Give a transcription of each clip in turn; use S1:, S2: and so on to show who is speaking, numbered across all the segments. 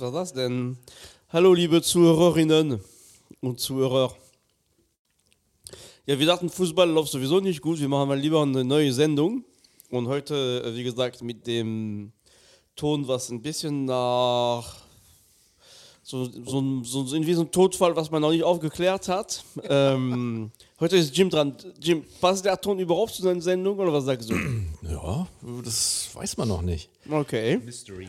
S1: Was war das denn? Hallo, liebe Zuhörerinnen und Zuhörer. Ja, wir dachten, Fußball läuft sowieso nicht gut. Wir machen mal lieber eine neue Sendung. Und heute, äh, wie gesagt, mit dem Ton, was ein bisschen nach so, so, so, so irgendwie so ein Todfall, was man noch nicht aufgeklärt hat. ähm, heute ist Jim dran. Jim, passt der Ton überhaupt zu seiner Sendung oder was sagst du?
S2: Ja, das weiß man noch nicht.
S1: Okay.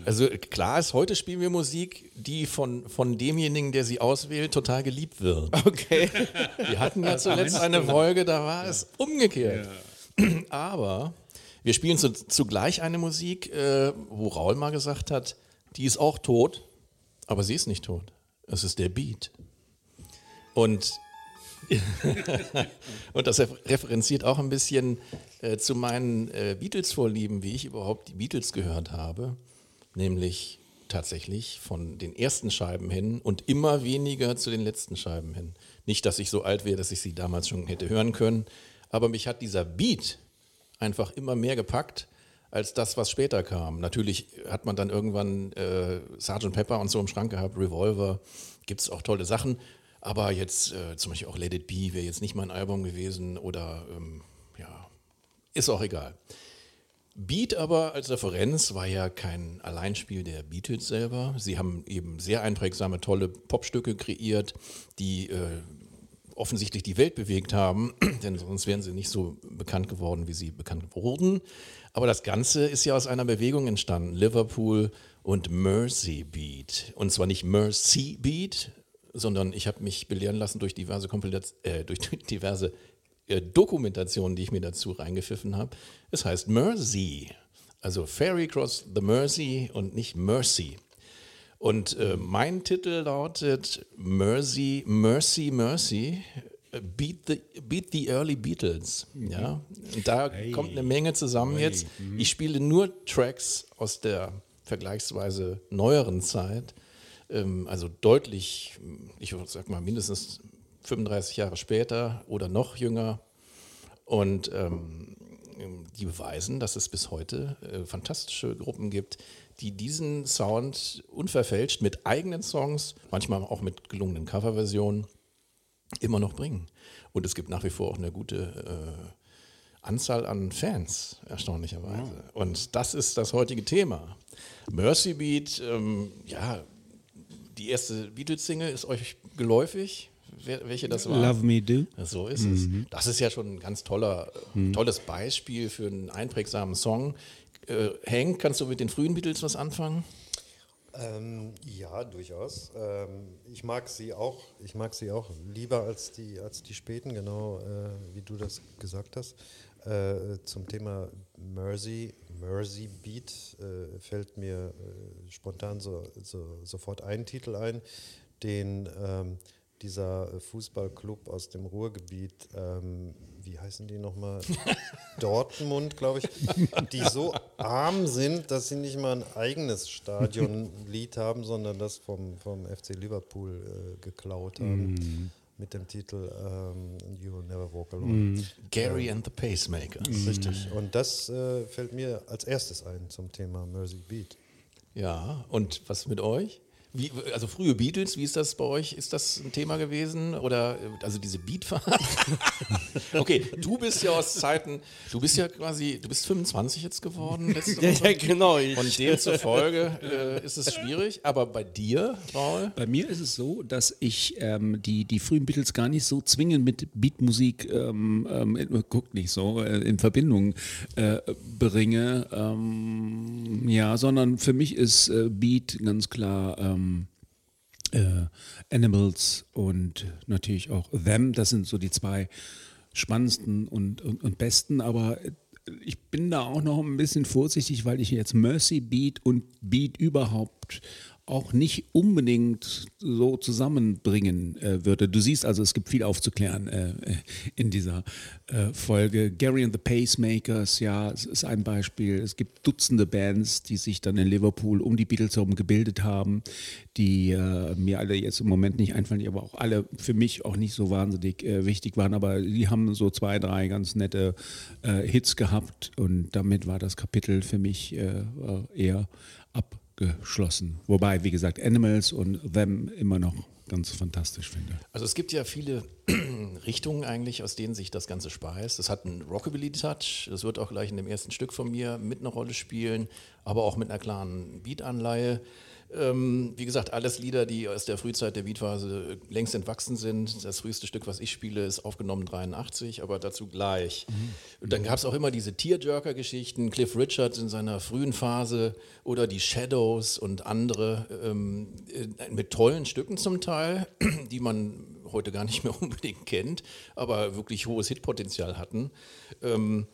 S2: Also klar ist, heute spielen wir Musik, die von, von demjenigen, der sie auswählt, total geliebt wird.
S1: Okay.
S2: Wir hatten ja zuletzt eine Folge, da war es umgekehrt. Aber wir spielen zu, zugleich eine Musik, äh, wo Raul mal gesagt hat, die ist auch tot, aber sie ist nicht tot. Es ist der Beat. Und, und das referenziert auch ein bisschen äh, zu meinen äh, Beatles-Vorlieben, wie ich überhaupt die Beatles gehört habe. Nämlich tatsächlich von den ersten Scheiben hin und immer weniger zu den letzten Scheiben hin. Nicht, dass ich so alt wäre, dass ich sie damals schon hätte hören können, aber mich hat dieser Beat einfach immer mehr gepackt als das, was später kam. Natürlich hat man dann irgendwann äh, Sgt. Pepper und so im Schrank gehabt, Revolver, gibt es auch tolle Sachen. Aber jetzt äh, zum Beispiel auch Let It Be wäre jetzt nicht mein Album gewesen oder ähm, ja, ist auch egal. Beat aber als Referenz war ja kein Alleinspiel der Beatles selber. Sie haben eben sehr einprägsame, tolle Popstücke kreiert, die äh, offensichtlich die Welt bewegt haben, denn sonst wären sie nicht so bekannt geworden, wie sie bekannt wurden. Aber das Ganze ist ja aus einer Bewegung entstanden, Liverpool und Mercy Beat. Und zwar nicht Mercy Beat, sondern ich habe mich belehren lassen durch diverse, Kompilaz äh, durch diverse äh, Dokumentationen, die ich mir dazu reingepfiffen habe. Es heißt Mersey, also Ferry Cross the Mersey und nicht Mercy. Und äh, mein Titel lautet Mercy, Mercy, Mercy. Beat the, beat the Early Beatles. Ja? Und da hey. kommt eine Menge zusammen hey. jetzt. Ich spiele nur Tracks aus der vergleichsweise neueren Zeit. Ähm, also deutlich, ich sag mal mindestens 35 Jahre später oder noch jünger. Und ähm, die beweisen, dass es bis heute äh, fantastische Gruppen gibt, die diesen Sound unverfälscht mit eigenen Songs, manchmal auch mit gelungenen Coverversionen, immer noch bringen. Und es gibt nach wie vor auch eine gute äh, Anzahl an Fans, erstaunlicherweise. Ja. Und das ist das heutige Thema. Mercy Beat, ähm, ja, die erste Beatles-Single ist euch geläufig, welche das war?
S3: Love Me Do.
S2: So ist mhm. es. Das ist ja schon ein ganz toller, mhm. tolles Beispiel für einen einprägsamen Song. Äh, Hank, kannst du mit den frühen Beatles was anfangen?
S4: Ähm, ja, durchaus. Ähm, ich mag sie auch. Ich mag sie auch lieber als die als die späten, genau äh, wie du das gesagt hast. Äh, zum Thema Mercy, Mercy Beat äh, fällt mir äh, spontan so, so, sofort ein Titel ein, den ähm, dieser Fußballclub aus dem Ruhrgebiet, ähm, wie heißen die nochmal? Dortmund, glaube ich, die so arm sind, dass sie nicht mal ein eigenes Stadionlied haben, sondern das vom, vom FC Liverpool äh, geklaut haben. Mm. Mit dem Titel ähm, You Never Walk Alone. Mm.
S2: Gary and the Pacemakers.
S4: Mm. Richtig. Und das äh, fällt mir als erstes ein zum Thema Mercy Beat.
S2: Ja, und was mit euch? Wie, also frühe Beatles, wie ist das bei euch? Ist das ein Thema gewesen? Oder also diese Beatfahrt? okay, du bist ja aus Zeiten, du bist ja quasi, du bist 25 jetzt geworden.
S1: ja, ja, genau.
S2: Und demzufolge äh, ist es schwierig. Aber bei dir, Paul?
S3: Bei mir ist es so, dass ich ähm, die, die frühen Beatles gar nicht so zwingend mit Beatmusik, ähm, ähm, guckt nicht so, äh, in Verbindung äh, bringe. Ähm, ja, sondern für mich ist äh, Beat ganz klar ähm, äh, Animals und natürlich auch Them. Das sind so die zwei spannendsten und, und, und besten, aber ich bin da auch noch ein bisschen vorsichtig, weil ich jetzt Mercy Beat und Beat überhaupt auch nicht unbedingt so zusammenbringen äh, würde. Du siehst also, es gibt viel aufzuklären äh, in dieser äh, Folge. Gary and the Pacemakers, ja, es ist ein Beispiel. Es gibt Dutzende Bands, die sich dann in Liverpool um die Beatles herum gebildet haben, die äh, mir alle jetzt im Moment nicht einfallen, die aber auch alle für mich auch nicht so wahnsinnig äh, wichtig waren. Aber die haben so zwei, drei ganz nette äh, Hits gehabt und damit war das Kapitel für mich eher ab abgeschlossen. Wobei, wie gesagt, Animals und Them immer noch ganz fantastisch finde.
S2: Also es gibt ja viele Richtungen eigentlich, aus denen sich das Ganze speist. Das hat einen Rockabilly-Touch, das wird auch gleich in dem ersten Stück von mir mit einer Rolle spielen, aber auch mit einer klaren Beat-Anleihe. Ähm, wie gesagt, alles Lieder, die aus der Frühzeit der Beatphase längst entwachsen sind. Das früheste Stück, was ich spiele, ist aufgenommen 83, aber dazu gleich. Mhm. Und dann gab es auch immer diese Tearjerker-Geschichten, Cliff Richards in seiner frühen Phase oder die Shadows und andere ähm, äh, mit tollen Stücken zum Teil, die man heute gar nicht mehr unbedingt kennt, aber wirklich hohes Hitpotenzial hatten. Ähm,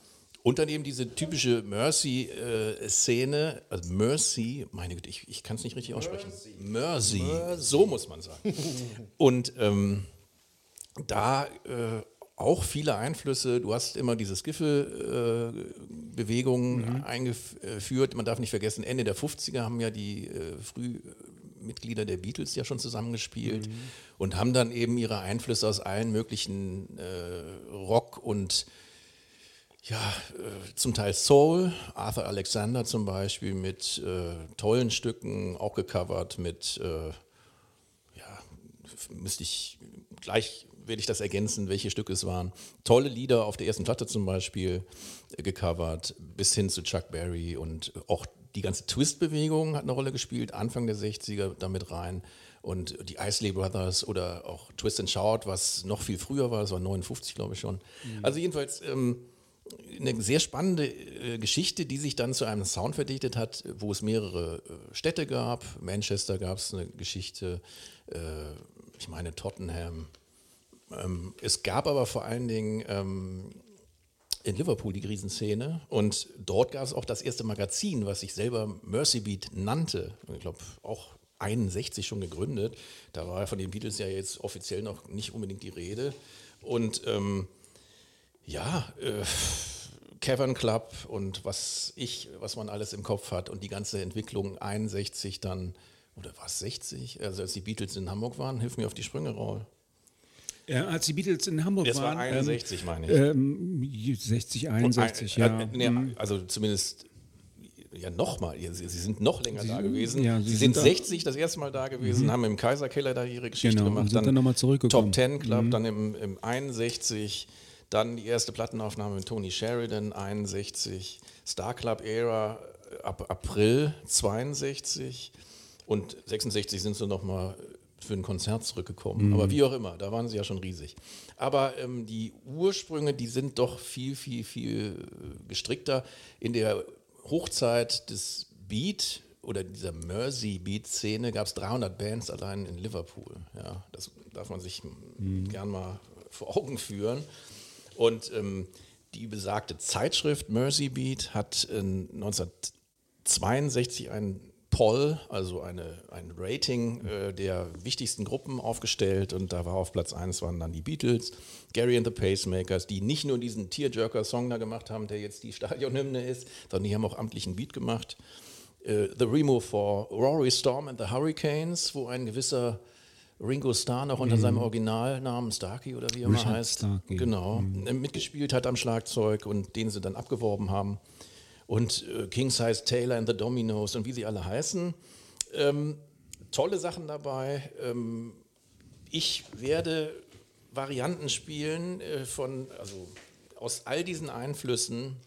S2: und dann eben diese typische Mercy-Szene, äh, also Mercy, meine Güte, ich, ich kann es nicht richtig aussprechen. Mercy. Mercy. so muss man sagen. Und ähm, da äh, auch viele Einflüsse. Du hast immer diese Skiffle-Bewegungen äh, mhm. eingeführt. Man darf nicht vergessen, Ende der 50er haben ja die äh, Frühmitglieder der Beatles ja schon zusammengespielt mhm. und haben dann eben ihre Einflüsse aus allen möglichen äh, Rock- und ja, äh, zum Teil Soul, Arthur Alexander zum Beispiel mit äh, tollen Stücken, auch gecovert mit, äh, ja, müsste ich, gleich werde ich das ergänzen, welche Stücke es waren. Tolle Lieder auf der ersten Platte zum Beispiel äh, gecovert, bis hin zu Chuck Berry und auch die ganze Twist-Bewegung hat eine Rolle gespielt, Anfang der 60er damit rein. Und die Isley Brothers oder auch Twist and Shout, was noch viel früher war, das war 59, glaube ich schon. Mhm. Also jedenfalls, ähm, eine sehr spannende äh, Geschichte, die sich dann zu einem Sound verdichtet hat, wo es mehrere äh, Städte gab. Manchester gab es eine Geschichte, äh, ich meine Tottenham. Ähm, es gab aber vor allen Dingen ähm, in Liverpool die Riesenszene und dort gab es auch das erste Magazin, was sich selber Mercy Beat nannte. Ich glaube auch 61 schon gegründet. Da war von den Beatles ja jetzt offiziell noch nicht unbedingt die Rede. Und ähm, ja, äh, Cavern Club und was ich, was man alles im Kopf hat und die ganze Entwicklung 61 dann, oder was, 60? Also als die Beatles in Hamburg waren, hilf mir auf die Sprünge, Raul.
S3: Ja, als die Beatles in Hamburg
S2: das
S3: waren.
S2: Das war 61,
S3: ähm,
S2: meine ich.
S3: Ähm, 60, 61, ein, ja. Äh,
S2: mhm. also zumindest ja nochmal, sie, sie, sind noch länger
S3: sie,
S2: da gewesen.
S3: Ja,
S2: sie, sie, sind, sind 60 das erste Mal da gewesen, mhm. haben im Kaiserkeller da ihre Geschichte
S3: genau,
S2: gemacht.
S3: Sind dann, dann nochmal zurückgekommen.
S2: Top 10 Club, mhm. dann im, im 61 dann die erste Plattenaufnahme mit Tony Sheridan, 61. Star Club Era ab April 62. Und 66 sind sie nochmal für ein Konzert zurückgekommen. Mhm. Aber wie auch immer, da waren sie ja schon riesig. Aber ähm, die Ursprünge, die sind doch viel, viel, viel gestrickter. In der Hochzeit des Beat oder dieser Mersey-Beat-Szene gab es 300 Bands allein in Liverpool. Ja, das darf man sich mhm. gern mal vor Augen führen. Und ähm, die besagte Zeitschrift Mercy Beat hat äh, 1962 ein Poll, also eine, ein Rating äh, der wichtigsten Gruppen aufgestellt und da war auf Platz 1 waren dann die Beatles, Gary and the Pacemakers, die nicht nur diesen Tearjerker-Song da gemacht haben, der jetzt die Stadionhymne ist, sondern die haben auch amtlichen Beat gemacht. Äh, the Remove for Rory Storm and the Hurricanes, wo ein gewisser Ringo Starr noch unter mhm. seinem Originalnamen Starkey oder wie er immer heißt,
S3: Starkey.
S2: genau, mhm. mitgespielt hat am Schlagzeug und den sie dann abgeworben haben. Und äh, King Size Taylor and the Dominoes und wie sie alle heißen. Ähm, tolle Sachen dabei. Ähm, ich werde Varianten spielen äh, von, also aus all diesen Einflüssen,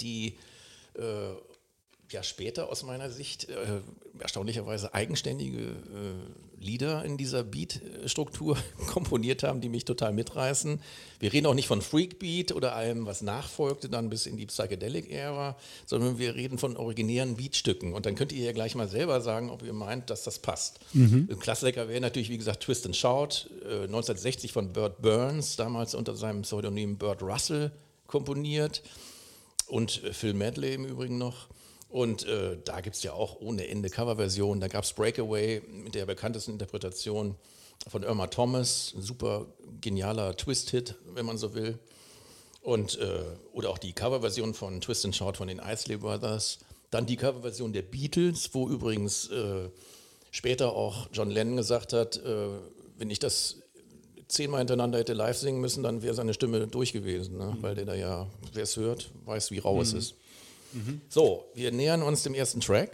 S2: die äh, ja später aus meiner Sicht äh, erstaunlicherweise eigenständige äh, Lieder in dieser Beat-Struktur komponiert haben, die mich total mitreißen. Wir reden auch nicht von Freakbeat oder allem, was nachfolgte dann bis in die Psychedelic-Ära, sondern wir reden von originären Beatstücken. Und dann könnt ihr ja gleich mal selber sagen, ob ihr meint, dass das passt. Mhm. Ein Klassiker wäre natürlich, wie gesagt, Twist and Shout, äh, 1960 von Burt Burns, damals unter seinem Pseudonym Burt Russell komponiert. Und äh, Phil Medley im Übrigen noch. Und äh, da gibt es ja auch ohne Ende Coverversionen. Da gab es Breakaway mit der bekanntesten Interpretation von Irma Thomas, ein super genialer Twist-Hit, wenn man so will. Und, äh, oder auch die Coverversion von Twist and Shout von den Isley Brothers. Dann die Coverversion der Beatles, wo übrigens äh, später auch John Lennon gesagt hat, äh, wenn ich das zehnmal hintereinander hätte live singen müssen, dann wäre seine Stimme durch gewesen, ne? weil der da ja, wer es hört, weiß, wie rau mhm. es ist. Mhm. So, wir nähern uns dem ersten Track.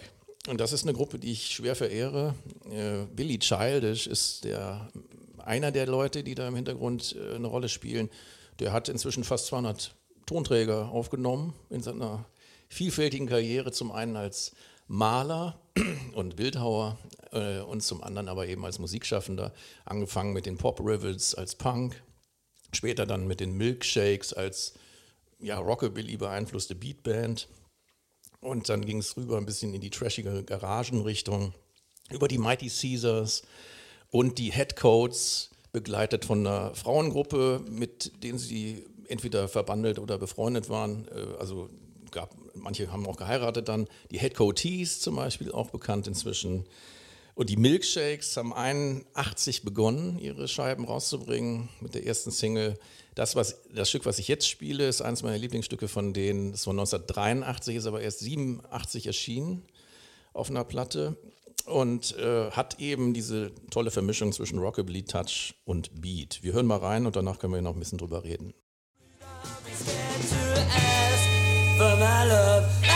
S2: Und das ist eine Gruppe, die ich schwer verehre. Äh, Billy Childish ist der, einer der Leute, die da im Hintergrund äh, eine Rolle spielen. Der hat inzwischen fast 200 Tonträger aufgenommen in seiner vielfältigen Karriere. Zum einen als Maler und Bildhauer äh, und zum anderen aber eben als Musikschaffender. Angefangen mit den Pop Rivals als Punk, später dann mit den Milkshakes als ja, Rockabilly beeinflusste Beatband und dann ging es rüber ein bisschen in die trashige Garagenrichtung, über die Mighty Caesars und die Headcoats, begleitet von einer Frauengruppe, mit denen sie entweder verbandelt oder befreundet waren. Äh, also gab, manche haben auch geheiratet dann. Die Headcoatees zum Beispiel, auch bekannt inzwischen. Und die Milkshakes haben 81 begonnen, ihre Scheiben rauszubringen mit der ersten Single. Das, was, das Stück, was ich jetzt spiele, ist eines meiner Lieblingsstücke von denen. Das war 1983, ist aber erst 87 erschienen auf einer Platte und äh, hat eben diese tolle Vermischung zwischen Rockabilly, Touch und Beat. Wir hören mal rein und danach können wir noch ein bisschen drüber reden. Love.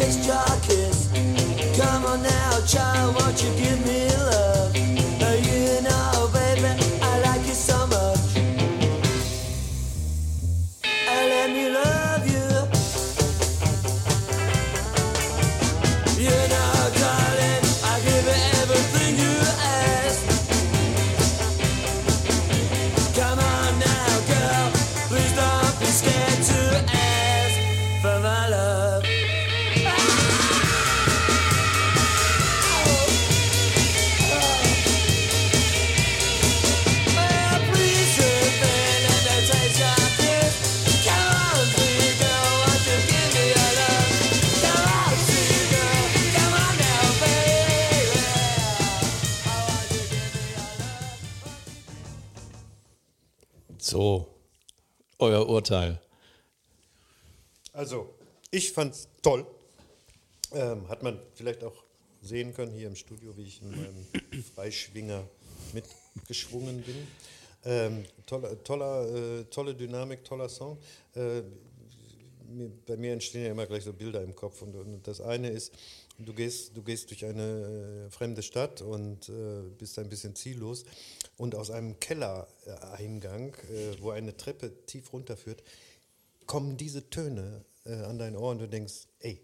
S2: disc jockeys. Come on now, child, won't you give me Urteil.
S4: Also, ich fand es toll. Ähm, hat man vielleicht auch sehen können hier im Studio, wie ich in meinem Freischwinger mitgeschwungen bin. Ähm, toller, toller, äh, tolle Dynamik, toller Song. Äh, bei mir entstehen ja immer gleich so Bilder im Kopf. Und, und das eine ist, du gehst, du gehst durch eine äh, fremde Stadt und äh, bist ein bisschen ziellos. Und aus einem Kellereingang, äh, wo eine Treppe tief runterführt, kommen diese Töne äh, an dein Ohr und du denkst, ey,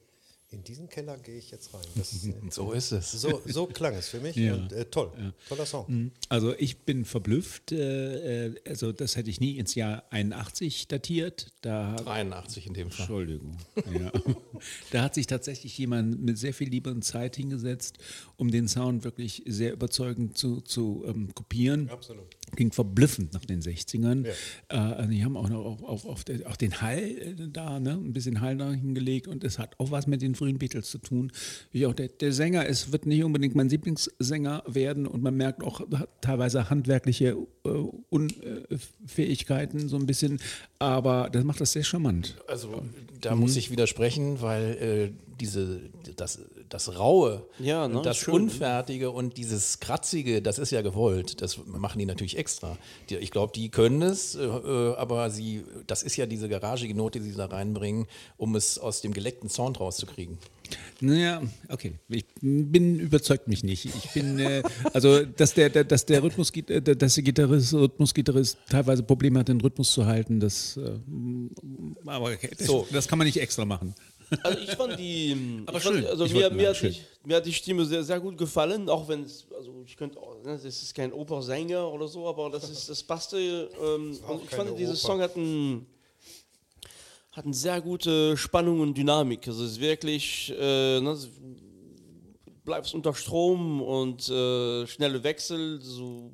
S4: in diesen Keller gehe ich jetzt rein. Das,
S2: so ist es.
S4: So, so klang es für mich
S3: Ja.
S4: und äh, toll, toller Song.
S3: Mhm. Also ich bin verblüfft. Äh, äh, also das hätte ich nie ins Jahr 81 datiert. Da
S2: 83 in dem Fall.
S3: Entschuldigung. Ja. da hat sich tatsächlich jemand mit sehr viel Liebe und Zeit hingesetzt, um den Sound wirklich sehr überzeugend zu, zu ähm, kopieren.
S4: Absolut.
S3: Ging verblüffend nach den 60ern.
S4: Ja.
S3: Äh, also die haben auch noch auf, auf, auf den Hall äh, da, ne? ein bisschen Hall da hingelegt und es hat auch was mit den frühen Beatles zu tun. Wie auch der, der Sänger, es wird nicht unbedingt mein Lieblingssänger werden und man merkt auch teilweise handwerkliche äh, Unfähigkeiten so ein bisschen, aber das macht das sehr charmant.
S2: Also da muss ich widersprechen, weil äh, diese, das, das Raue,
S1: Ja, ne,
S2: das
S1: schön.
S2: Unfertige und dieses Kratzige, das ist ja gewollt. Das machen die natürlich extra. Die, ich glaube, die können es, äh, äh, aber sie, das ist ja diese garagige Note, die sie da reinbringen, um es aus dem geleckten Sound rauszukriegen.
S3: Naja, okay. Ich bin überzeugt mich nicht. Ich bin äh, also, dass der, der, dass der Rhythmus, äh, dass der Gitarrist, Rhythmusgitarrist teilweise Probleme hat, den Rhythmus zu halten, das, äh, aber okay, das,
S2: So.
S3: das kann man nicht extra machen.
S1: Also ich fand die,
S3: Aber
S1: ich fand,
S3: schön.
S1: also
S3: Ich
S1: mir, mir, hat
S3: schön.
S1: die, mir hat die Stimme sehr, sehr gut gefallen, auch wenn es, also ich könnte, auch, ne, das ist kein Opersänger oder so, aber das ist, das passte. Ähm,
S4: auch
S1: und ich fand, dieser. Song hat einen, hat eine sehr gute Spannung und Dynamik. Also es ist wirklich, äh, ne, es- bleibst unter Strom und äh, schnelle Wechsel, so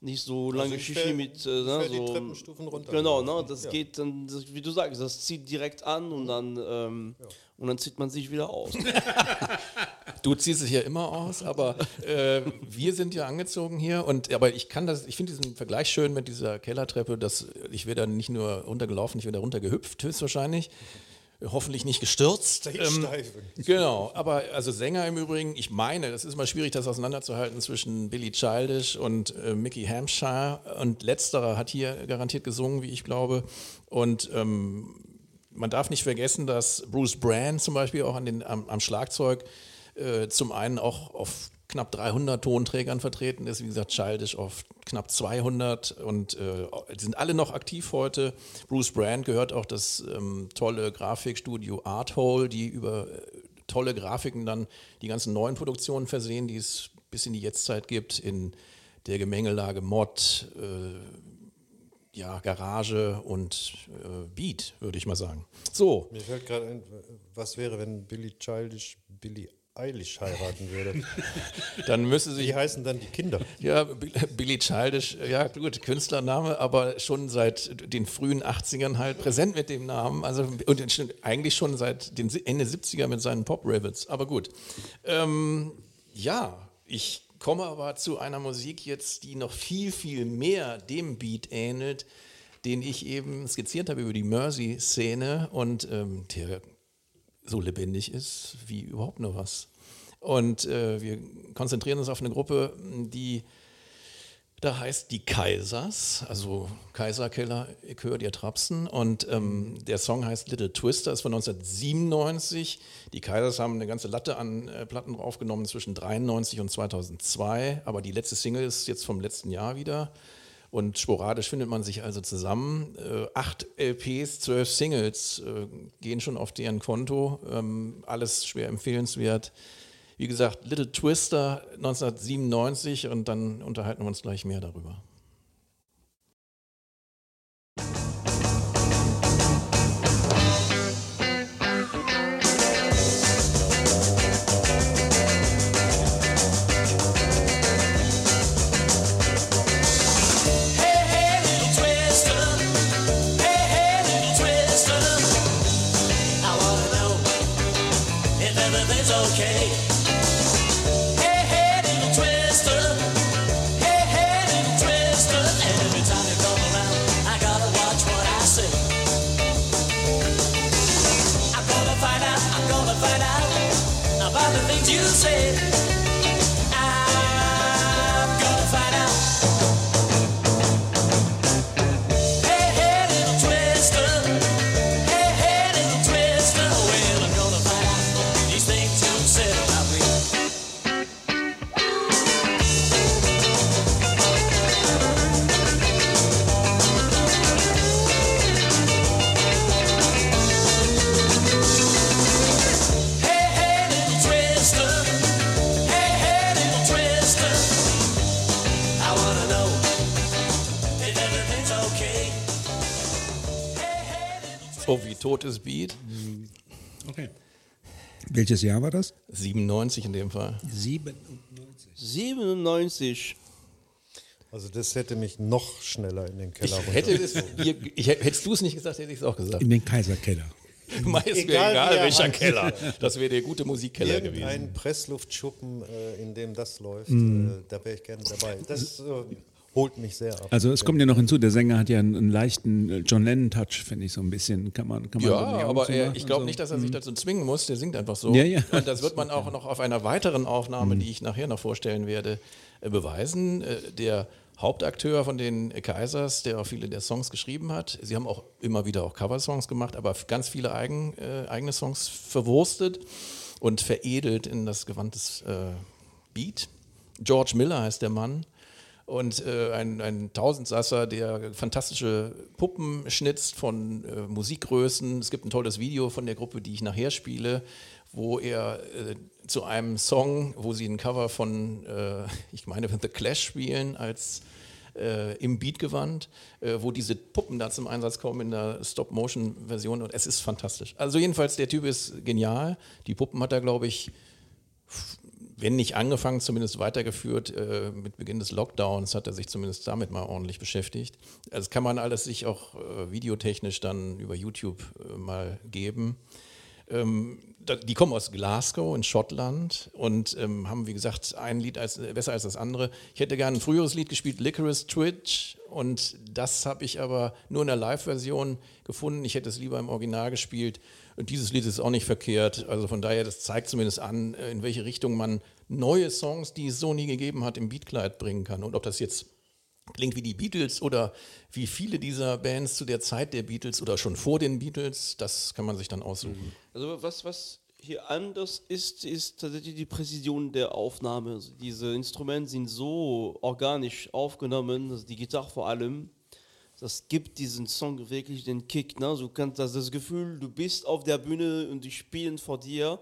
S1: nicht so lange
S4: ich
S1: Shishi
S4: fäll-
S1: mit äh,
S4: ich
S1: ne,
S4: fäll die
S1: so,
S4: Treppenstufen runter.
S1: Genau, ne, das
S4: Ja.
S1: geht dann, das, wie du sagst, das zieht direkt an und dann ähm, und dann zieht man sich wieder aus.
S2: du ziehst es ja immer aus, aber äh, wir sind ja angezogen hier und aber ich kann das, ich finde diesen Vergleich schön mit dieser Kellertreppe, dass ich werde da nicht nur runtergelaufen, ich werde da runtergehüpft höchstwahrscheinlich. Hoffentlich nicht gestürzt. Ähm, genau, aber also Sänger im Übrigen, ich meine, das ist immer schwierig, das auseinanderzuhalten zwischen Billy Childish und äh, Mickey Hampshire. Und letzterer hat hier garantiert gesungen, wie ich glaube. Und ähm, man darf nicht vergessen, dass Bruce Brand zum Beispiel auch an den, am, am Schlagzeug äh, zum einen auch auf knapp 300 Tonträgern vertreten ist, wie gesagt, Childish auf knapp 200 und äh, sind alle noch aktiv heute. Bruce Brand gehört auch das ähm, tolle Grafikstudio Arthole, die über äh, tolle Grafiken dann die ganzen neuen Produktionen versehen, die es bis in die Jetztzeit gibt, in der Gemengelage Mod, äh, ja, Garage und äh, Beat, würde ich mal sagen. So.
S4: Mir fällt gerade ein, was wäre, wenn Billy Childish Billy Eilish heiraten würde.
S2: dann müsste sich.
S4: Wie heißen dann die Kinder?
S2: Ja, Billy Childish, ja gut, Künstlername, aber schon seit den frühen 80ern halt präsent mit dem Namen. Also und eigentlich schon seit den Ende 70er mit seinen Pop Ravens. Aber gut. Ähm, ja, ich komme aber zu einer Musik jetzt, die noch viel, viel mehr dem Beat ähnelt, den ich eben skizziert habe über die Mercy-Szene und ähm, der so lebendig ist wie überhaupt nur was. Und äh, wir konzentrieren uns auf eine Gruppe, die da heißt die Kaisers, also Kaiserkeller, ich höre dir Trapsen. Und ähm, der Song heißt Little Twister, ist von 1997. Die Kaisers haben eine ganze Latte an äh, Platten aufgenommen zwischen 93 und 2002. Aber die letzte Single ist jetzt vom letzten Jahr wieder. Und sporadisch findet man sich also zusammen. Äh, acht LPs, zwölf Singles äh, gehen schon auf deren Konto. Ähm, alles schwer empfehlenswert. Wie gesagt, Little Twister 1997 und dann unterhalten wir uns gleich mehr darüber. Totes Beat.
S3: Okay. Welches Jahr war das?
S2: 97 in dem Fall.
S3: 97.
S1: 97.
S4: Also das hätte mich noch schneller in den Keller
S2: ich hätte es, ich, Hättest du es nicht gesagt, hätte ich es auch gesagt.
S3: In den Kaiserkeller.
S2: Meist egal, egal welcher Keller. Das wäre der gute Musikkeller
S4: Irgendein
S2: gewesen.
S4: Ein Pressluftschuppen, äh, in dem das läuft, mm. äh, da wäre ich gerne dabei. Das äh, holt mich sehr ab.
S3: Also es kommt ja noch hinzu, der Sänger hat ja einen, einen leichten äh, John Lennon-Touch, finde ich so ein bisschen. Kann man, kann man
S2: ja, aber er, ich glaube also, nicht, dass er sich mhm. dazu zwingen muss. Der singt einfach so.
S3: Ja, ja.
S2: Und das wird man auch noch auf einer weiteren Aufnahme, mhm. die ich nachher noch vorstellen werde, äh, beweisen. Äh, der Hauptakteur von den Kaisers, der auch viele der Songs geschrieben hat. Sie haben auch immer wieder auch Coversongs gemacht, aber ganz viele eigen, äh, eigene Songs verwurstet und veredelt in das Gewand des äh, Beat. George Miller heißt der Mann und äh, ein, ein Tausendsasser, der fantastische Puppen schnitzt von äh, Musikgrößen. Es gibt ein tolles Video von der Gruppe, die ich nachher spiele, wo er äh, zu einem Song, wo sie ein Cover von, äh, ich meine, The Clash spielen, als äh, im Beatgewand, äh, wo diese Puppen da zum Einsatz kommen in der Stop-Motion-Version und es ist fantastisch. Also jedenfalls, der Typ ist genial. Die Puppen hat er, glaube ich, wenn nicht angefangen, zumindest weitergeführt. Äh, mit Beginn des Lockdowns hat er sich zumindest damit mal ordentlich beschäftigt. Also das kann man alles sich auch äh, videotechnisch dann über YouTube äh, mal geben. Ähm, die kommen aus Glasgow in Schottland und ähm, haben, wie gesagt, ein Lied als, besser als das andere. Ich hätte gerne ein früheres Lied gespielt, Licorice Twitch, und das habe ich aber nur in der Live-Version gefunden. Ich hätte es lieber im Original gespielt. Dieses Lied ist auch nicht verkehrt. Also von daher, das zeigt zumindest an, äh, in welche Richtung man neue Songs, die es so nie gegeben hat, im Beatkleid bringen kann. Und ob das jetzt klingt wie die Beatles oder wie viele dieser Bands zu der Zeit der Beatles oder schon vor den Beatles, das kann man sich dann aussuchen.
S1: Also was, was hier anders ist, ist tatsächlich die Präzision der Aufnahme. Also diese Instrumente sind so organisch aufgenommen, also die Gitarre vor allem, das gibt diesen Song wirklich den Kick. Ne? Du kannst das, das Gefühl, du bist auf der Bühne und die spielen vor dir.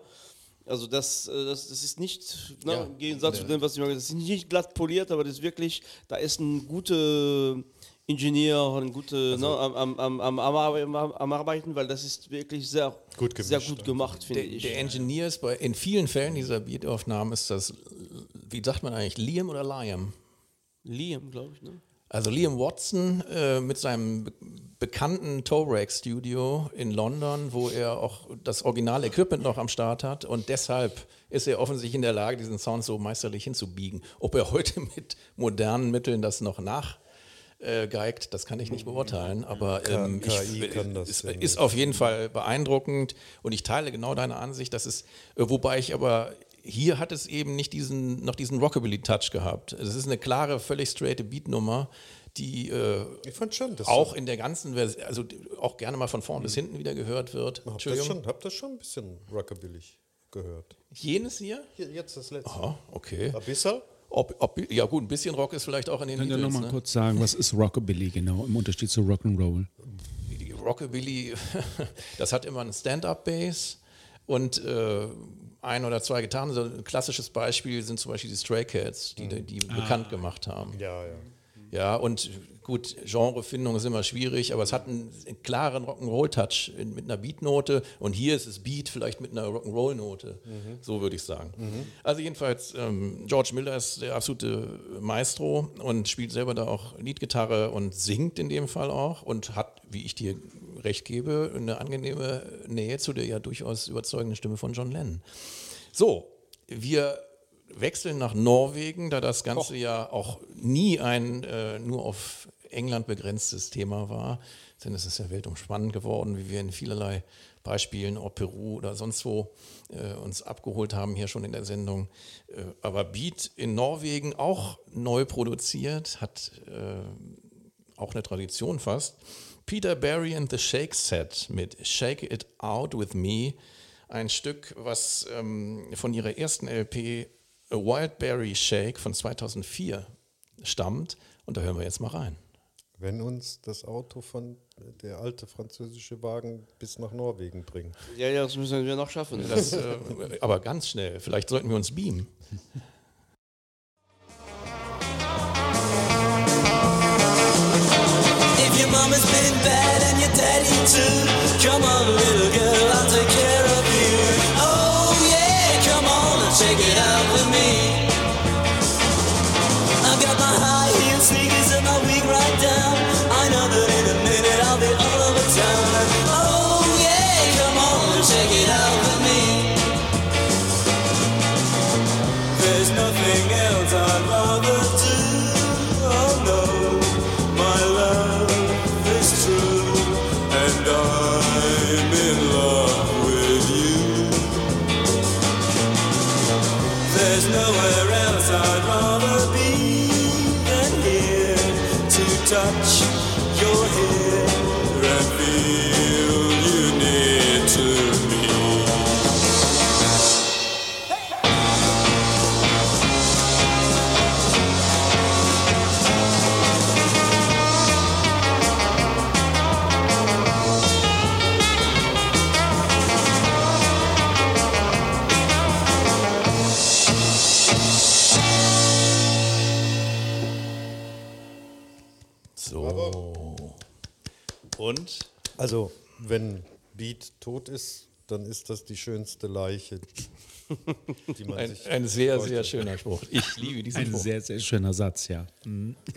S1: Also das, äh, das, das ist nicht, ne,
S2: Ja,
S1: im Gegensatz zu
S2: ja.
S1: dem, was ich mal gesagt habe, das ist nicht glatt poliert, aber das ist wirklich, da ist ein guter Ingenieur, ein guter ne, am, am, am, am, am, am, Arbeiten, weil das ist wirklich sehr
S4: Gut
S1: sehr gut gemacht, finde ich.
S2: der Engineer ist bei, in vielen Fällen dieser Beataufnahmen ist das, wie sagt man eigentlich, Liam oder Liam?
S1: Liam, glaube ich, ne?
S2: Also Liam Watson äh, mit seinem be bekannten Torac Studio in London, wo er auch das originale Equipment noch am Start hat. Und deshalb ist er offensichtlich in der Lage, diesen Sound so meisterlich hinzubiegen. Ob er heute mit modernen Mitteln das noch nach äh, geigt, das kann ich nicht beurteilen, aber ähm,
S4: KI
S2: ich,
S4: kann das
S2: ist, ist auf jeden Fall beeindruckend. Und ich teile genau deine Ansicht, dass es, äh, wobei ich aber hier hat es eben nicht diesen, noch diesen Rockabilly-Touch gehabt. Es ist eine klare, völlig straighte Beatnummer, die äh,
S4: Ich fand schon,
S2: auch in der ganzen Version, also auch gerne mal von vorn bis hinten wieder gehört wird.
S4: Hab das, schon, hab das schon ein bisschen rockabilly gehört.
S2: Jenes hier?
S4: Hier, jetzt das letzte.
S2: Aha, okay.
S4: Ein bisschen?
S2: Ob, ob, ja gut, ein bisschen Rock ist vielleicht auch in den
S3: Könnt ihr
S2: Beatles.
S3: noch mal
S2: Ne?
S3: kurz sagen, was ist Rockabilly genau im Unterschied zu Rock'n'Roll?
S2: Rockabilly, das hat immer einen Stand-Up-Bass und äh, ein oder zwei Gitarren. So ein klassisches Beispiel sind zum Beispiel die Stray Cats, die die bekannt gemacht haben.
S4: Ja, ja.
S2: Ja, und gut, Genrefindung ist immer schwierig, aber es hat einen, klaren Rock'n'Roll-Touch mit einer Beatnote und hier ist es Beat vielleicht mit einer Rock'n'Roll-Note. So würde ich sagen. Also jedenfalls, ähm, George Miller ist der absolute Maestro und spielt selber da auch Leadgitarre und singt in dem Fall auch und hat, wie ich dir recht gebe, eine angenehme Nähe zu der ja durchaus überzeugenden Stimme von John Lennon. So, wir wechseln nach Norwegen, da das Ganze ja auch nie ein äh, nur auf England begrenztes Thema war, denn es ist ja weltumspannend geworden, wie wir in vielerlei Beispielen, ob Peru oder sonst wo, äh, uns abgeholt haben hier schon in der Sendung. Äh, aber Beat in Norwegen auch neu produziert, hat äh, auch eine Tradition fast. Peter Barry and the Shake Set mit Shake It Out With Me. Ein Stück, was ähm, von ihrer ersten LP A Wildberry Shake von 2004 stammt. Und da hören wir jetzt mal rein.
S4: Wenn uns das Auto von der alte französische Wagen bis nach Norwegen bringt.
S1: Ja, ja, das müssen wir noch schaffen.
S2: Das, äh, aber ganz schnell. Vielleicht sollten wir uns beamen.
S5: To Come on.
S4: Also, wenn Beat tot ist, dann ist das die schönste Leiche,
S5: die man
S2: Ein,
S5: sich
S2: ein sehr,
S5: bräuchte.
S2: sehr schöner Spruch. Ich liebe diesen
S3: Ein
S2: Spruch.
S3: sehr, sehr schöner Satz, ja.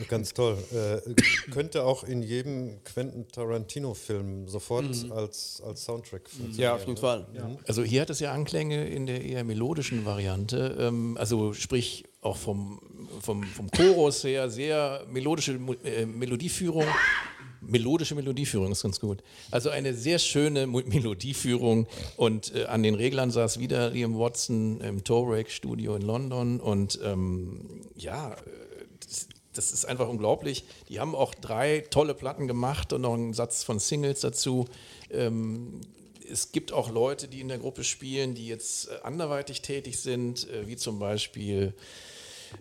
S5: Ganz toll. Äh, könnte auch in jedem Quentin Tarantino-Film sofort als, als Soundtrack funktionieren.
S1: Ja, auf jeden Fall.
S2: Also hier hat es ja Anklänge in der eher melodischen Variante, ähm, also sprich auch vom, vom, vom Chorus her sehr melodische äh, Melodieführung. Melodische Melodieführung ist ganz gut. Also eine sehr schöne Melodieführung und äh, an den Reglern saß wieder Liam Watson im Torrek Studio in London und ähm, ja, äh, das, das ist einfach unglaublich. Die haben auch drei tolle Platten gemacht und noch einen Satz von Singles dazu. Ähm, es gibt auch Leute, die in der Gruppe spielen, die jetzt äh, anderweitig tätig sind, äh, wie zum Beispiel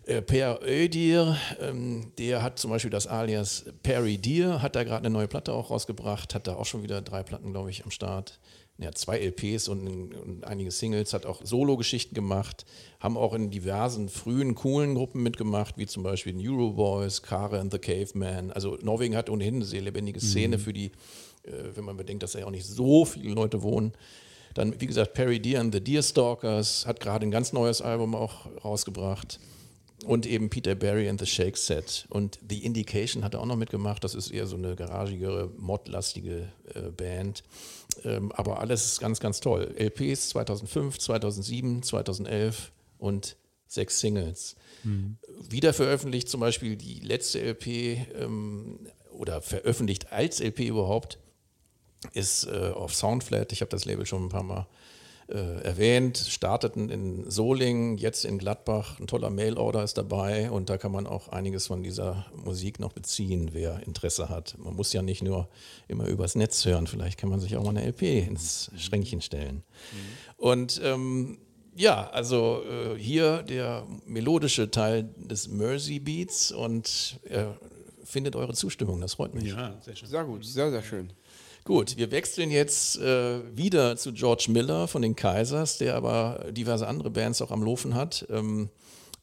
S2: äh, Per Ödir, ähm, der hat zum Beispiel das Alias Perry Deer, hat da gerade eine neue Platte auch rausgebracht, hat da auch schon wieder drei Platten, glaube ich, am Start. Er hat zwei LPs und, und einige Singles, hat auch Solo-Geschichten gemacht, haben auch in diversen frühen, coolen Gruppen mitgemacht, wie zum Beispiel den Euroboys, Kare and the Caveman. Also Norwegen hat ohnehin eine sehr lebendige Szene für die, äh, wenn man bedenkt, dass da ja auch nicht so viele Leute wohnen. Dann, wie gesagt, Perry Deer and the Deerstalkers hat gerade ein ganz neues Album auch rausgebracht. Und eben Peter Barry and the Shake Set. Und The Indication hat er auch noch mitgemacht. Das ist eher so eine garagigere, modlastige äh, Band. Ähm, aber alles ganz, ganz toll. LPs 2005, 2007, 2011 und sechs Singles. Wieder veröffentlicht zum Beispiel die letzte LP ähm, oder veröffentlicht als LP überhaupt ist äh, auf Soundflat. Ich habe das Label schon ein paar Mal äh, erwähnt. Starteten in Solingen, jetzt in Gladbach. Ein toller Mailorder ist dabei und da kann man auch einiges von dieser Musik noch beziehen, wer Interesse hat. Man muss ja nicht nur immer übers Netz hören. Vielleicht kann man sich auch mal eine LP ins Schränkchen stellen. Und ähm, ja, also äh, hier der melodische Teil des Mersey Beats und äh, findet eure Zustimmung. Das freut mich.
S3: Ja, sehr schön.
S1: Sehr gut, sehr, sehr schön.
S2: Gut, wir wechseln jetzt äh, wieder zu George Miller von den Kaisers, der aber diverse andere Bands auch am Laufen hat. Ähm,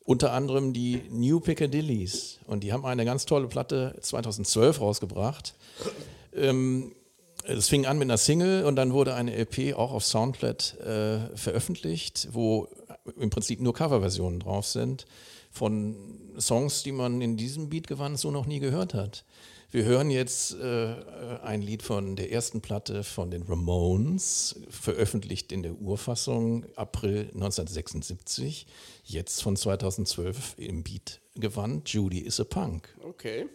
S2: unter anderem die New Piccadillys. Und die haben eine ganz tolle Platte 2012 rausgebracht. Ähm, es fing an mit einer Single und dann wurde eine LP auch auf Soundcloud äh, veröffentlicht, wo im Prinzip nur Coverversionen drauf sind von Songs, die man in diesem Beatgewand so noch nie gehört hat. Wir hören jetzt äh, ein Lied von der ersten Platte von den Ramones, veröffentlicht in der Urfassung April 1976, jetzt von 2012 im Beatgewand Judy is a Punk.
S1: Okay.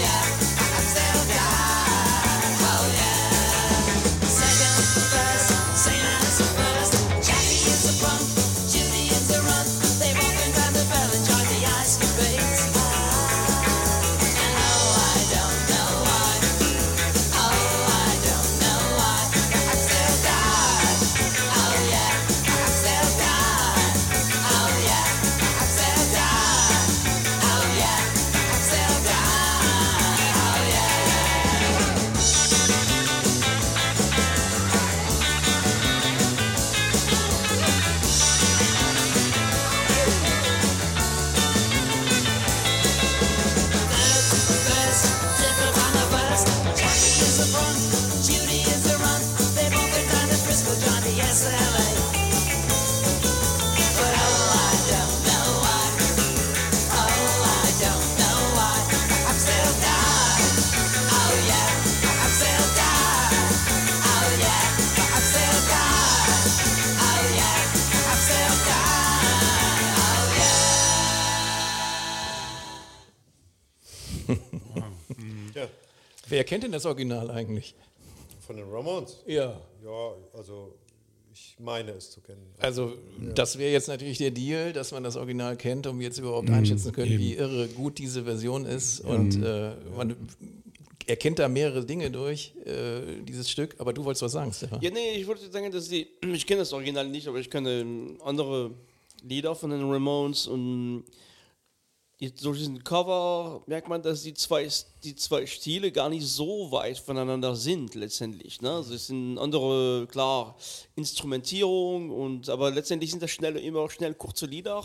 S5: Ja,
S2: Wer kennt denn das Original eigentlich?
S5: von den Ramones.
S2: Ja.
S5: Ja, also ich meine es zu kennen.
S2: Also das wäre jetzt natürlich der Deal, dass man das Original kennt, um jetzt überhaupt einschätzen zu können, wie irre gut diese Version ist. Und äh, man erkennt da mehrere Dinge durch, äh, dieses Stück. Aber du wolltest was sagen, Stefan.
S1: Ja, nee, ich wollte sagen, dass die, ich kenne das Original nicht, aber ich kenne ähm, andere Lieder von den Ramones und durch diesen Cover merkt man, dass die zwei, die zwei Stile gar nicht so weit voneinander sind letztendlich. Ne? Also es sind andere, klar, Instrumentierung und aber letztendlich sind das schnelle, immer schnell kurze Lieder.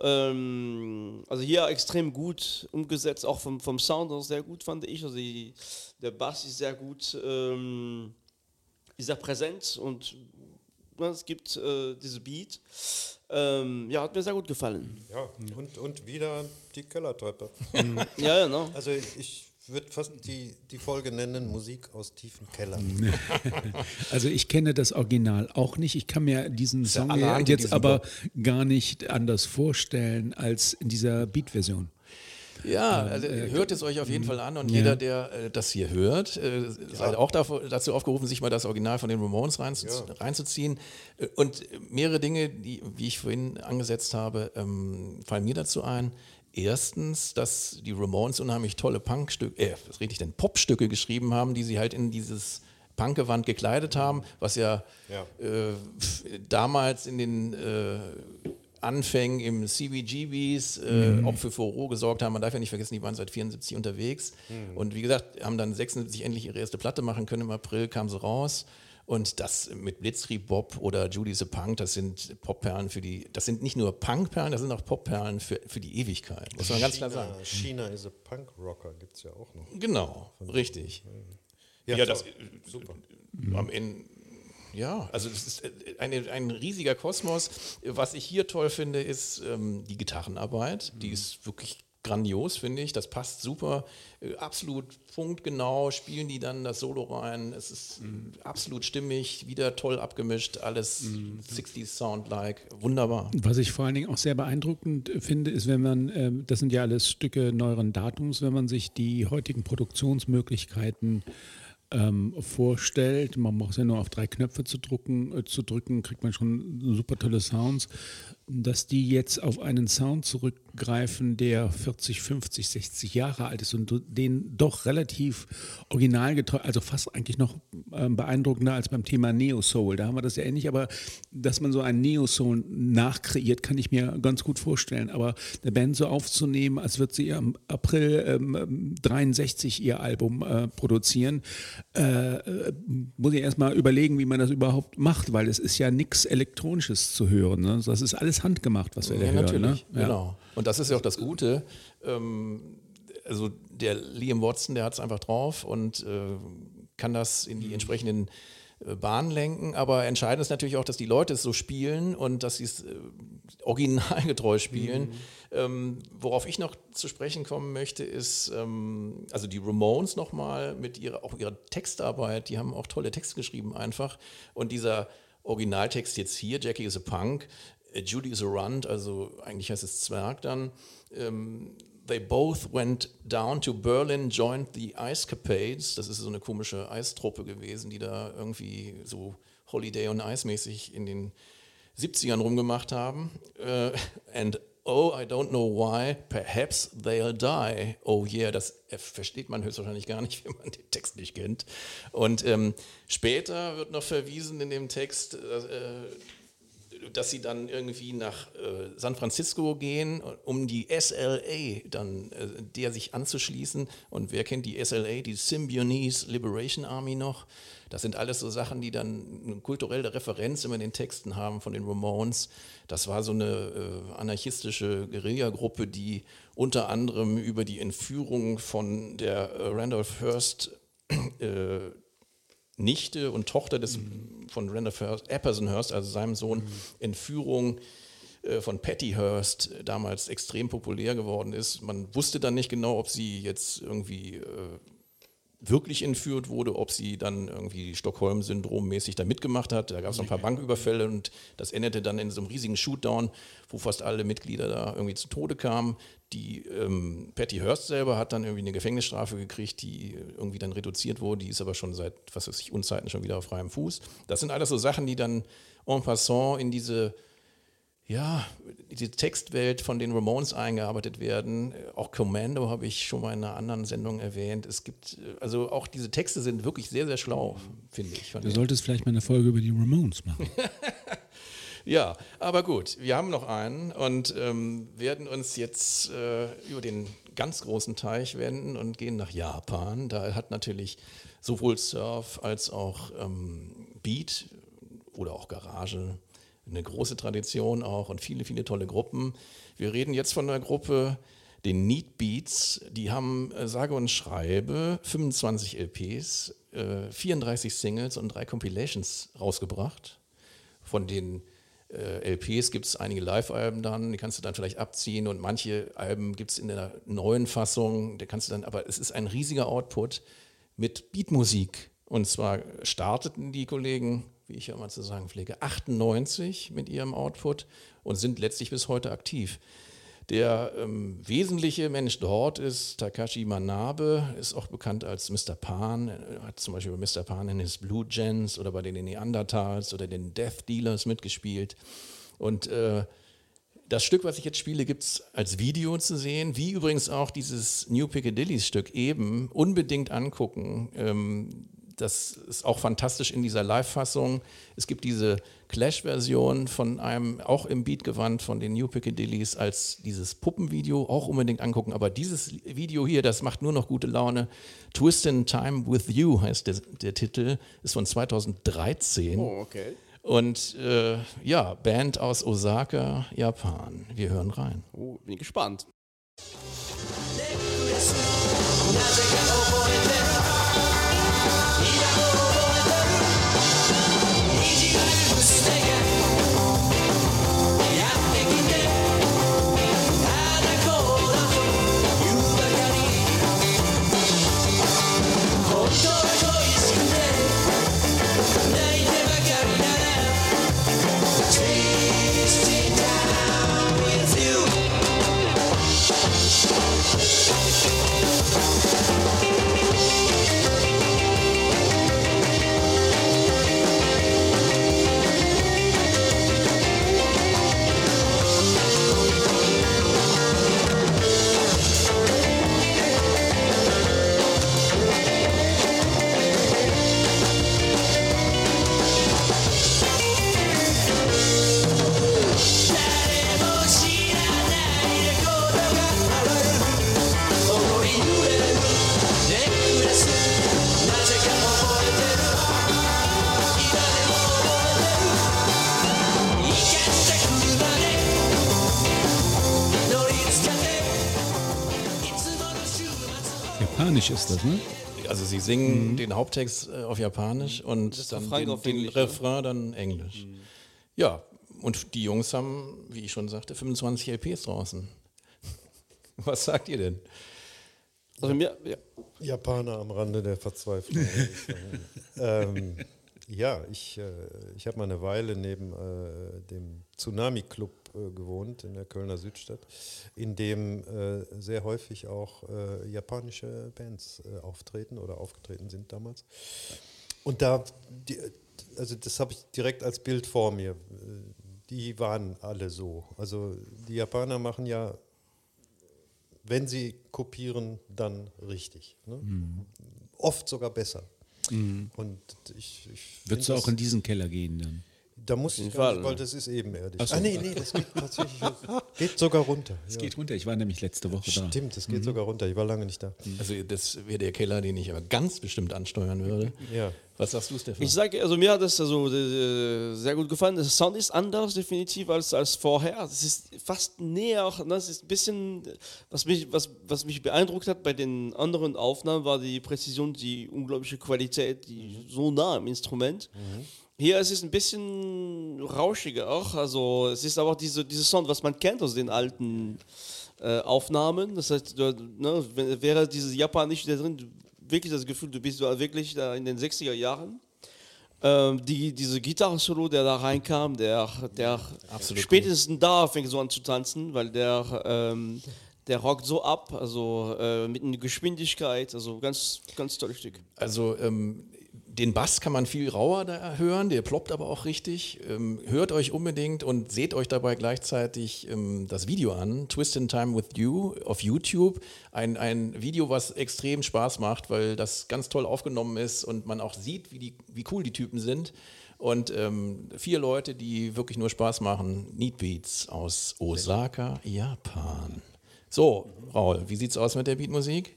S1: Ähm, also hier extrem gut umgesetzt, auch vom, vom Sound auch sehr gut, fand ich. Also die, der Bass ist sehr gut ähm, ist er präsent und ja, es gibt äh, diese Beat. Ähm, ja, hat mir sehr gut gefallen.
S4: Ja, und, und wieder die Kellertreppe.
S1: Ja, genau.
S4: Also ich würde fast die, die Folge nennen Musik aus tiefen Kellern.
S3: Also ich kenne das Original auch nicht. Ich kann mir diesen Song jetzt aber gar nicht anders vorstellen als in dieser Beat-Version.
S2: Ja, also hört es euch auf jeden Fall an und
S3: Ja.
S2: jeder, der äh, das hier hört, äh, seid auch dazu aufgerufen, sich mal das Original von den Ramones rein, reinzuziehen. Äh, Und mehrere Dinge, die, wie ich vorhin angesetzt habe, ähm, fallen mir dazu ein. Erstens, dass die Ramones unheimlich tolle Punkstücke, äh, was rede ich denn, Popstücke geschrieben haben, die sie halt in dieses Punkgewand gekleidet haben, was ja,
S4: Ja.
S2: Äh, damals in den äh, Anfängen im CBGBs äh, auch für Furore gesorgt haben. Man darf ja nicht vergessen, die waren seit 74 unterwegs. Und wie gesagt, haben dann 76 endlich ihre erste Platte machen können. Im April kam sie raus. Und das mit Blitzkrieg Bob oder Judy the Punk, das sind Popperlen für die, das sind nicht nur Punkperlen, das sind auch Popperlen für, für die Ewigkeit. Muss man ganz klar sagen.
S4: China, China is a Punk Rocker gibt es ja auch noch.
S2: Genau, richtig.
S4: Ja,
S2: Ja, das,
S4: super.
S2: am Ende, ja, also es ist äh, eine, ein riesiger Kosmos. Was ich hier toll finde, ist ähm, die Gitarrenarbeit. Die ist wirklich grandios, finde ich. Das passt super. Äh, absolut punktgenau spielen die dann das Solo rein. Es ist äh, absolut stimmig, wieder toll abgemischt, alles 60s Sound-like. Wunderbar.
S3: Was ich vor allen Dingen auch sehr beeindruckend finde, ist, wenn man, ähm, das sind ja alles Stücke neueren Datums, wenn man sich die heutigen Produktionsmöglichkeiten ähm, vorstellt, man braucht ja nur auf drei Knöpfe zu, drucken, äh, zu drücken, kriegt man schon super tolle Sounds, dass die jetzt auf einen Sound zurückgreifen, der 40, 50, 60 Jahre alt ist und den doch relativ originalgetreu, also fast eigentlich noch ähm, beeindruckender als beim Thema Neo Soul. Da haben wir das ja ähnlich, aber dass man so einen Neo Soul nachkreiert, kann ich mir ganz gut vorstellen. Aber eine Band so aufzunehmen, als wird sie im April ähm, 63 ihr Album äh, produzieren, äh, äh, muss ich erstmal überlegen, wie man das überhaupt macht, weil es ist ja nichts Elektronisches zu hören. Ne? Das ist alles handgemacht, was wir da
S2: Ja,
S3: hören.
S2: natürlich.
S3: Ne? Ja.
S2: Genau. Und das ist ja auch das Gute. Ähm, also der Liam Watson, der hat es einfach drauf und äh, kann das in die entsprechenden äh, Bahnen lenken. Aber entscheidend ist natürlich auch, dass die Leute es so spielen und dass sie es äh, originalgetreu spielen. Ähm, worauf ich noch zu sprechen kommen möchte, ist, ähm, also die Ramones nochmal mit ihrer, auch ihrer Textarbeit, die haben auch tolle Texte geschrieben einfach. Und dieser Originaltext jetzt hier, Jackie is a Punk, Judy is a Runt, also eigentlich heißt es Zwerg dann. Ähm, they both went down to Berlin, joined the Ice Capades. Das ist so eine komische Eistruppe gewesen, die da irgendwie so Holiday on Ice mäßig in den 70ern rumgemacht haben. Äh, and oh, I don't know why, perhaps they'll die. Oh yeah, das äh, versteht man höchstwahrscheinlich gar nicht, wenn man den Text nicht kennt. Und ähm, später wird noch verwiesen in dem Text, äh, dass sie dann irgendwie nach äh, San Francisco gehen, um die SLA dann äh, der sich anzuschließen. Und wer kennt die SLA, die Symbionese Liberation Army noch? Das sind alles so Sachen, die dann eine kulturelle Referenz immer in den Texten haben von den Ramones. Das war so eine äh, anarchistische Guerillagruppe, die unter anderem über die Entführung von der äh, Randolph Hearst äh, Nichte und Tochter des, von Randolph Hearst, Epperson Hearst, also seinem Sohn, Entführung äh, von Patty Hearst, äh, damals extrem populär geworden ist. Man wusste dann nicht genau, ob sie jetzt irgendwie äh, wirklich entführt wurde, ob sie dann irgendwie Stockholm-Syndrom mäßig da mitgemacht hat. Da gab es noch ein paar Banküberfälle und das endete dann in so einem riesigen Shootdown, wo fast alle Mitglieder da irgendwie zu Tode kamen. Die ähm, Patty Hearst selber hat dann irgendwie eine Gefängnisstrafe gekriegt, die irgendwie dann reduziert wurde. Die ist aber schon seit, was weiß ich, Unzeiten schon wieder auf freiem Fuß. Das sind alles so Sachen, die dann en passant in diese ja, die Textwelt von den Ramones eingearbeitet werden. Auch Commando habe ich schon mal in einer anderen Sendung erwähnt. Es gibt, also auch diese Texte sind wirklich sehr, sehr schlau, finde ich.
S3: Du solltest vielleicht mal eine Folge über die Ramones machen.
S2: Ja, aber gut, wir haben noch einen und ähm, werden uns jetzt äh, über den ganz großen Teich wenden und gehen nach Japan. Da hat natürlich sowohl Surf als auch ähm, Beat oder auch Garage eine große Tradition auch und viele, viele tolle Gruppen. Wir reden jetzt von einer Gruppe, den Neat Beats, die haben äh, sage und schreibe 25 LPs äh, äh, 34 Singles und drei Compilations rausgebracht. Von den äh, LPs gibt es einige Live-Alben dann, die kannst du dann vielleicht abziehen und manche Alben gibt es in der neuen Fassung, da kannst du dann, aber es ist ein riesiger Output mit Beatmusik. Und zwar starteten die Kollegen, wie ich ja immer zu sagen pflege, 98 mit ihrem Output und sind letztlich bis heute aktiv. Der ähm, wesentliche Mensch dort ist Takashi Manabe, ist auch bekannt als Mr. Pan, Er hat zum Beispiel bei Mr. Pan in his Blue Gens oder bei den Neanderthals oder den Death Dealers mitgespielt. Und äh, das Stück, was ich jetzt spiele, gibt es als Video zu sehen, wie übrigens auch dieses New Piccadilly Stück eben unbedingt angucken. Ähm, das ist auch fantastisch in dieser Live-Fassung. Es gibt diese Clash-Version von einem, auch im Beat-Gewand von den New Piccadillys als dieses Puppenvideo, auch unbedingt angucken. Aber dieses Video hier, das macht nur noch gute Laune. Twist in Time with You heißt der, der Titel, ist von 2013.
S1: Oh, okay.
S2: Und äh, ja, Band aus Osaka, Japan. Wir hören rein.
S1: Oh, bin gespannt.
S3: Ist das, ne?
S2: Also sie singen den Haupttext äh, auf Japanisch und
S1: Das
S2: dann den,
S1: auf
S2: den
S1: Englisch, ne?
S2: Refrain dann Englisch. Ja, und die Jungs haben, wie ich schon sagte, 25 LPs draußen. Was sagt ihr denn?
S1: Also mir, ja.
S4: Japaner am Rande der Verzweiflung. ähm, ja, ich, äh, ich habe mal eine Weile neben äh, dem Tsunami Club äh, gewohnt in der Kölner Südstadt, in dem äh, sehr häufig auch äh, japanische Bands äh, auftreten oder aufgetreten sind damals. Und da, die, also das habe ich direkt als Bild vor mir. Die waren alle so. Also die Japaner machen ja wenn sie kopieren, dann richtig. Ne? Oft sogar besser. Und ich, ich
S3: Würdest du auch in diesen Keller gehen dann?
S4: Da muss ich gar
S1: Fall,
S4: nicht, weil
S1: ne?
S4: das ist ebenerdig.
S3: Ach so.
S4: Ah, nee, nee, das geht tatsächlich. geht sogar runter.
S3: Es
S4: ja.
S3: geht runter. Ich war nämlich letzte Woche da.
S4: Stimmt, es geht sogar runter. Ich war lange nicht da.
S2: Also das wäre der Keller, den ich aber ganz bestimmt ansteuern würde.
S4: Ja.
S2: Was sagst du, Stefan?
S1: Ich sage, also mir hat das also äh, sehr gut gefallen. Der Sound ist anders definitiv als, als vorher. Es ist fast näher, ne? es ist ein bisschen, was mich, was, was mich beeindruckt hat bei den anderen Aufnahmen, war die Präzision, die unglaubliche Qualität, die so nah am Instrument. Hier ist es ein bisschen rauschiger auch. Also es ist aber auch diese, diese Sound, was man kennt aus den alten äh, Aufnahmen. Das heißt, du, ne, wäre dieses Japan nicht da drin, wirklich das Gefühl, du bist wirklich da in den 60er Jahren. Ähm, die, diese Gitarre-Solo, der da reinkam, der, der
S2: Absolut
S1: spätestens da fängt so an zu tanzen, weil der, ähm, der rockt so ab, also äh, mit einer Geschwindigkeit, also ganz, ganz tolles Stück.
S2: Also ähm, den Bass kann man viel rauer da hören, der ploppt aber auch richtig. Ähm, hört euch unbedingt und seht euch dabei gleichzeitig ähm, das Video an, Twist in Time with You auf YouTube. Ein, ein Video, was extrem Spaß macht, weil das ganz toll aufgenommen ist und man auch sieht, wie, die, wie cool die Typen sind. Und ähm, vier Leute, die wirklich nur Spaß machen. Neat Beats aus Osaka, Japan. So, Raul, wie sieht's aus mit der Beatmusik?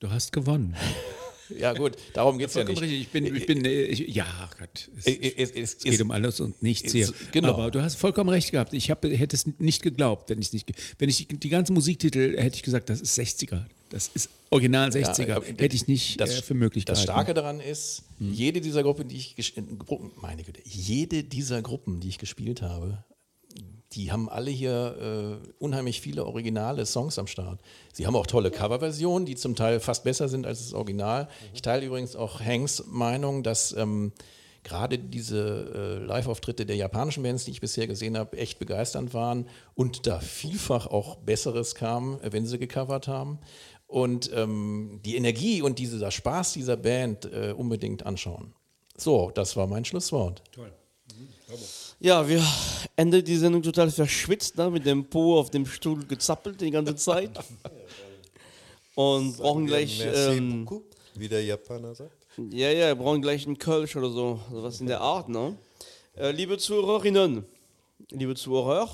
S3: Du hast gewonnen.
S2: Ja gut, darum geht's ja
S3: Vollkommen
S2: nicht.
S3: richtig. Ich bin, ich bin, ich, ja, Gott. Es,
S2: Es- es- es-
S3: es geht
S2: es-
S3: um alles und nichts
S2: es-
S3: hier.
S2: genau.
S3: Aber du hast vollkommen recht gehabt. Ich hab, hätte es nicht geglaubt, wenn ich nicht, wenn ich die, die ganzen Musiktitel hätte ich gesagt, das ist 60er. Das ist Original 60er.
S2: Ja,
S3: Hätte ich nicht
S2: das,
S3: äh, für möglich
S2: Das
S3: gehalten.
S2: Starke daran ist, jede dieser Gruppen, die ich meine Güte, jede dieser Gruppen, die ich gespielt habe, die haben alle hier äh, unheimlich viele originale Songs am Start. Sie haben auch tolle Coverversionen, die zum Teil fast besser sind als das Original. Ich teile übrigens auch Hanks Meinung, dass ähm, gerade diese äh, Live-Auftritte der japanischen Bands, die ich bisher gesehen habe, echt begeisternd waren und da vielfach auch Besseres kam, äh, wenn sie gecovert haben. Und ähm, die Energie und dieser Spaß dieser Band äh, unbedingt anschauen. So, das war mein Schlusswort.
S1: Ja, wir enden die Sendung total verschwitzt, ne? mit dem Po auf dem Stuhl gezappelt die ganze Zeit. Und brauchen gleich, ähm,
S4: beaucoup, wie der Japaner sagt.
S1: ja, ja, wir brauchen gleich einen Kölsch oder so, sowas in der Art, ne? Äh, liebe Zuhörerinnen, liebe Zuhörer,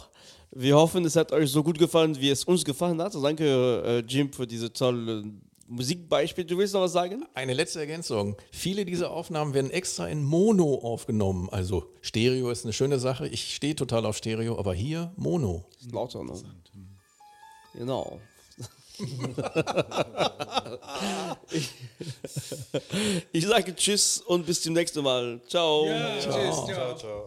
S1: wir hoffen, es hat euch so gut gefallen, wie es uns gefallen hat. Also danke, äh, Jim, für diese tolle Musikbeispiel. Du willst noch was sagen?
S2: Eine letzte Ergänzung. Viele dieser Aufnahmen werden extra in Mono aufgenommen. Also Stereo ist eine schöne Sache. Ich stehe total auf Stereo, aber hier Mono.
S1: Ist lauter, ne? Genau. ich, ich sage Tschüss und bis zum nächsten Mal. Ciao.
S4: Ciao, ciao.